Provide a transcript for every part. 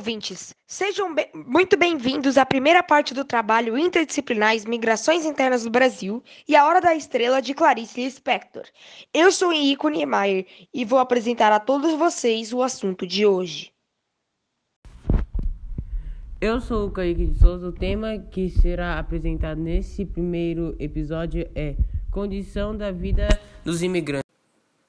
ouvintes! Sejam be muito bem-vindos à primeira parte do trabalho interdisciplinar Migrações Internas do Brasil e a Hora da Estrela de Clarice Lispector. Eu sou Henrico Niemeyer e vou apresentar a todos vocês o assunto de hoje. Eu sou o Kaique de Souza. O tema que será apresentado nesse primeiro episódio é Condição da Vida dos Imigrantes.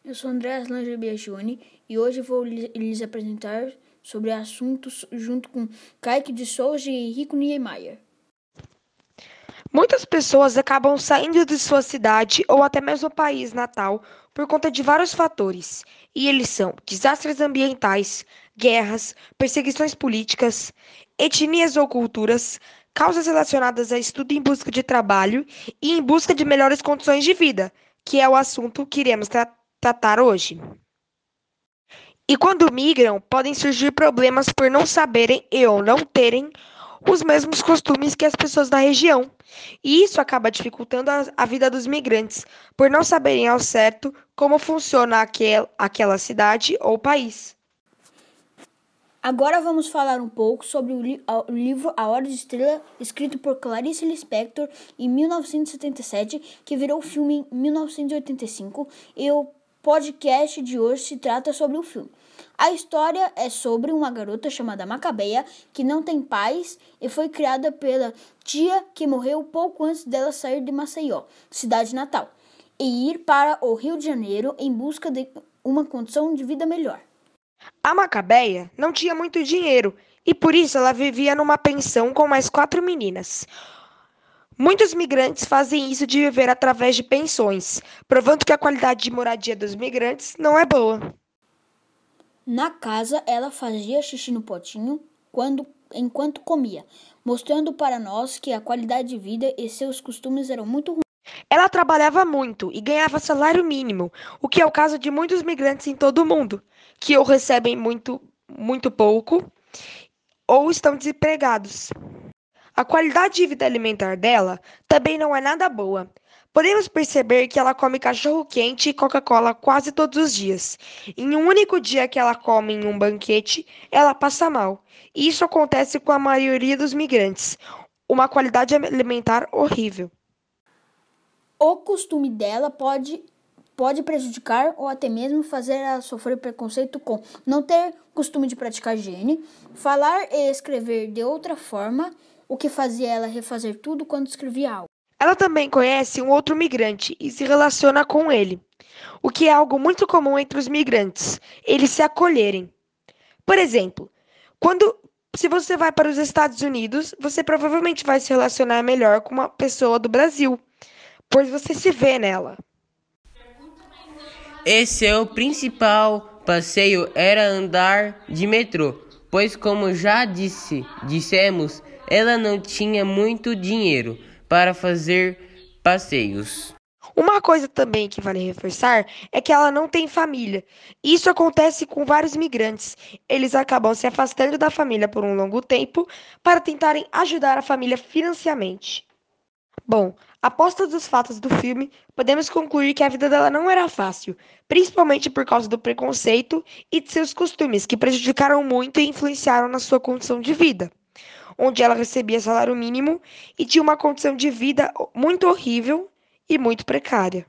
Eu sou André Aslange Biagione e hoje vou lhes apresentar sobre assuntos junto com Kaique de Souza e Henrico Niemeyer. Muitas pessoas acabam saindo de sua cidade ou até mesmo país natal por conta de vários fatores, e eles são desastres ambientais, guerras, perseguições políticas, etnias ou culturas, causas relacionadas a estudo em busca de trabalho e em busca de melhores condições de vida, que é o assunto que iremos tra tratar hoje. E quando migram, podem surgir problemas por não saberem e ou não terem os mesmos costumes que as pessoas da região. E isso acaba dificultando a, a vida dos migrantes, por não saberem ao certo como funciona aquel, aquela cidade ou país. Agora vamos falar um pouco sobre o, li o, livro A Hora de Estrela, escrito por Clarice Lispector em 1977, que virou filme em 1985, e o podcast de hoje se trata sobre o filme. A história é sobre uma garota chamada Macabeia que não tem pais e foi criada pela tia que morreu pouco antes dela sair de Maceió, cidade natal, e ir para o Rio de Janeiro em busca de uma condição de vida melhor. A Macabeia não tinha muito dinheiro e por isso ela vivia numa pensão com mais quatro meninas. Muitos migrantes fazem isso de viver através de pensões, provando que a qualidade de moradia dos migrantes não é boa. Na casa, ela fazia xixi no potinho quando, enquanto comia, mostrando para nós que a qualidade de vida e seus costumes eram muito ruins. Ela trabalhava muito e ganhava salário mínimo, o que é o caso de muitos migrantes em todo o mundo, que ou recebem muito, muito pouco ou estão desempregados. A qualidade de vida alimentar dela também não é nada boa. Podemos perceber que ela come cachorro quente e Coca-Cola quase todos os dias. Em um único dia que ela come em um banquete, ela passa mal. Isso acontece com a maioria dos migrantes. Uma qualidade alimentar horrível. O costume dela pode pode prejudicar ou até mesmo fazer ela sofrer preconceito com não ter costume de praticar higiene, falar e escrever de outra forma, o que fazia ela refazer tudo quando escrevia algo. Ela também conhece um outro migrante e se relaciona com ele, o que é algo muito comum entre os migrantes, eles se acolherem. Por exemplo, quando se você vai para os Estados Unidos, você provavelmente vai se relacionar melhor com uma pessoa do Brasil, pois você se vê nela. Esse é o principal passeio era andar de metrô, pois como já disse, dissemos, ela não tinha muito dinheiro para fazer passeios. Uma coisa também que vale reforçar é que ela não tem família. Isso acontece com vários migrantes. Eles acabam se afastando da família por um longo tempo para tentarem ajudar a família financeiramente. Bom, após todos os fatos do filme, podemos concluir que a vida dela não era fácil, principalmente por causa do preconceito e de seus costumes, que prejudicaram muito e influenciaram na sua condição de vida onde ela recebia salário mínimo e tinha uma condição de vida muito horrível e muito precária.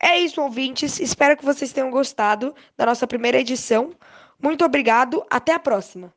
É isso, ouvintes. Espero que vocês tenham gostado da nossa primeira edição. Muito obrigado. Até a próxima.